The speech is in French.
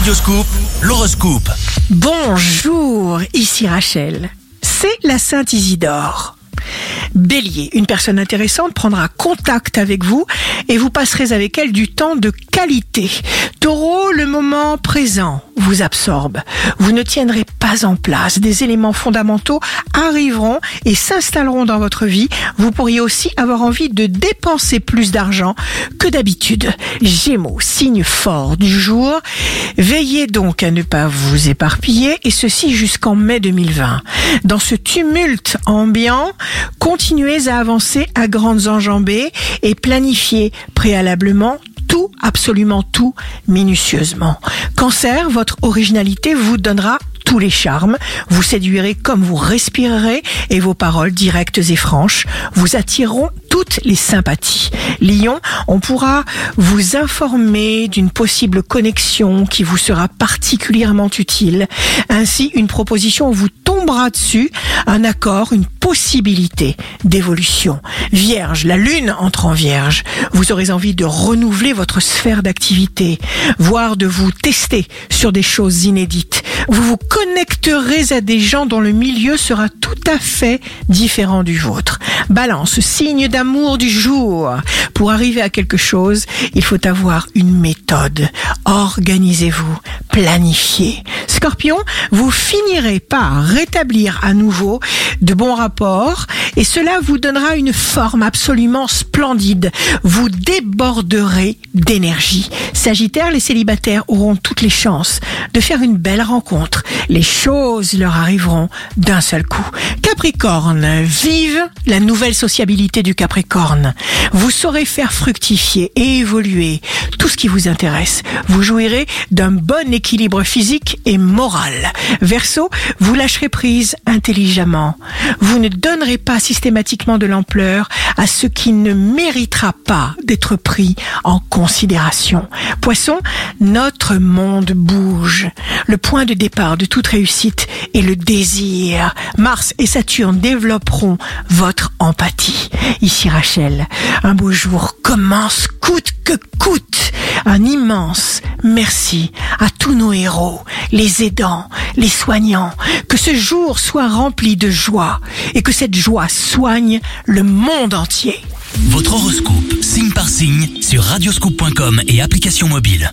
Radioscoop, l'horoscope. Bonjour, ici Rachel. C'est la Sainte Isidore. Bélier, une personne intéressante prendra contact avec vous et vous passerez avec elle du temps de qualité. Taureau, le moment présent vous absorbe. Vous ne tiendrez pas en place. Des éléments fondamentaux arriveront et s'installeront dans votre vie. Vous pourriez aussi avoir envie de dépenser plus d'argent que d'habitude. Gémeaux, signe fort du jour. Veillez donc à ne pas vous éparpiller et ceci jusqu'en mai 2020. Dans ce tumulte ambiant, continuez à avancer à grandes enjambées et planifiez préalablement tout, absolument tout, minutieusement. Cancer, votre originalité vous donnera tous les charmes, vous séduirez comme vous respirerez et vos paroles directes et franches vous attireront toutes les sympathies. Lion, on pourra vous informer d'une possible connexion qui vous sera particulièrement utile. Ainsi, une proposition vous tombera dessus, un accord, une possibilité d'évolution. Vierge, la lune entre en vierge. Vous aurez envie de renouveler votre sphère d'activité, voire de vous tester sur des choses inédites. Vous vous connecterez à des gens dont le milieu sera tout à fait différent du vôtre. Balance, signe d'amour du jour. Pour arriver à quelque chose, il faut avoir une méthode. Organisez-vous, planifiez. Scorpion, vous finirez par rétablir à nouveau de bons rapports et cela vous donnera une forme absolument splendide. Vous déborderez d'énergie. Sagittaire, les célibataires auront toutes les chances de faire une belle rencontre. Les choses leur arriveront d'un seul coup. Capricorne, vive la nouvelle sociabilité du Capricorne. Vous saurez faire fructifier et évoluer tout ce qui vous intéresse. Vous jouirez d'un bon équilibre physique et moral. Verseau, vous lâcherez prise intelligemment. Vous ne donnerez pas systématiquement de l'ampleur à ce qui ne méritera pas d'être pris en considération. Poisson, notre monde bouge. Le point de départ de toute réussite est le désir. Mars et Saturne développeront votre empathie. Ici Rachel, un beau jour commence coûte que coûte. Un immense merci à tous nos héros, les aidants, les soignants. Que ce jour soit rempli de joie et que cette joie soigne le monde entier. Votre horoscope, signe par signe, sur radioscoop.com et application mobile.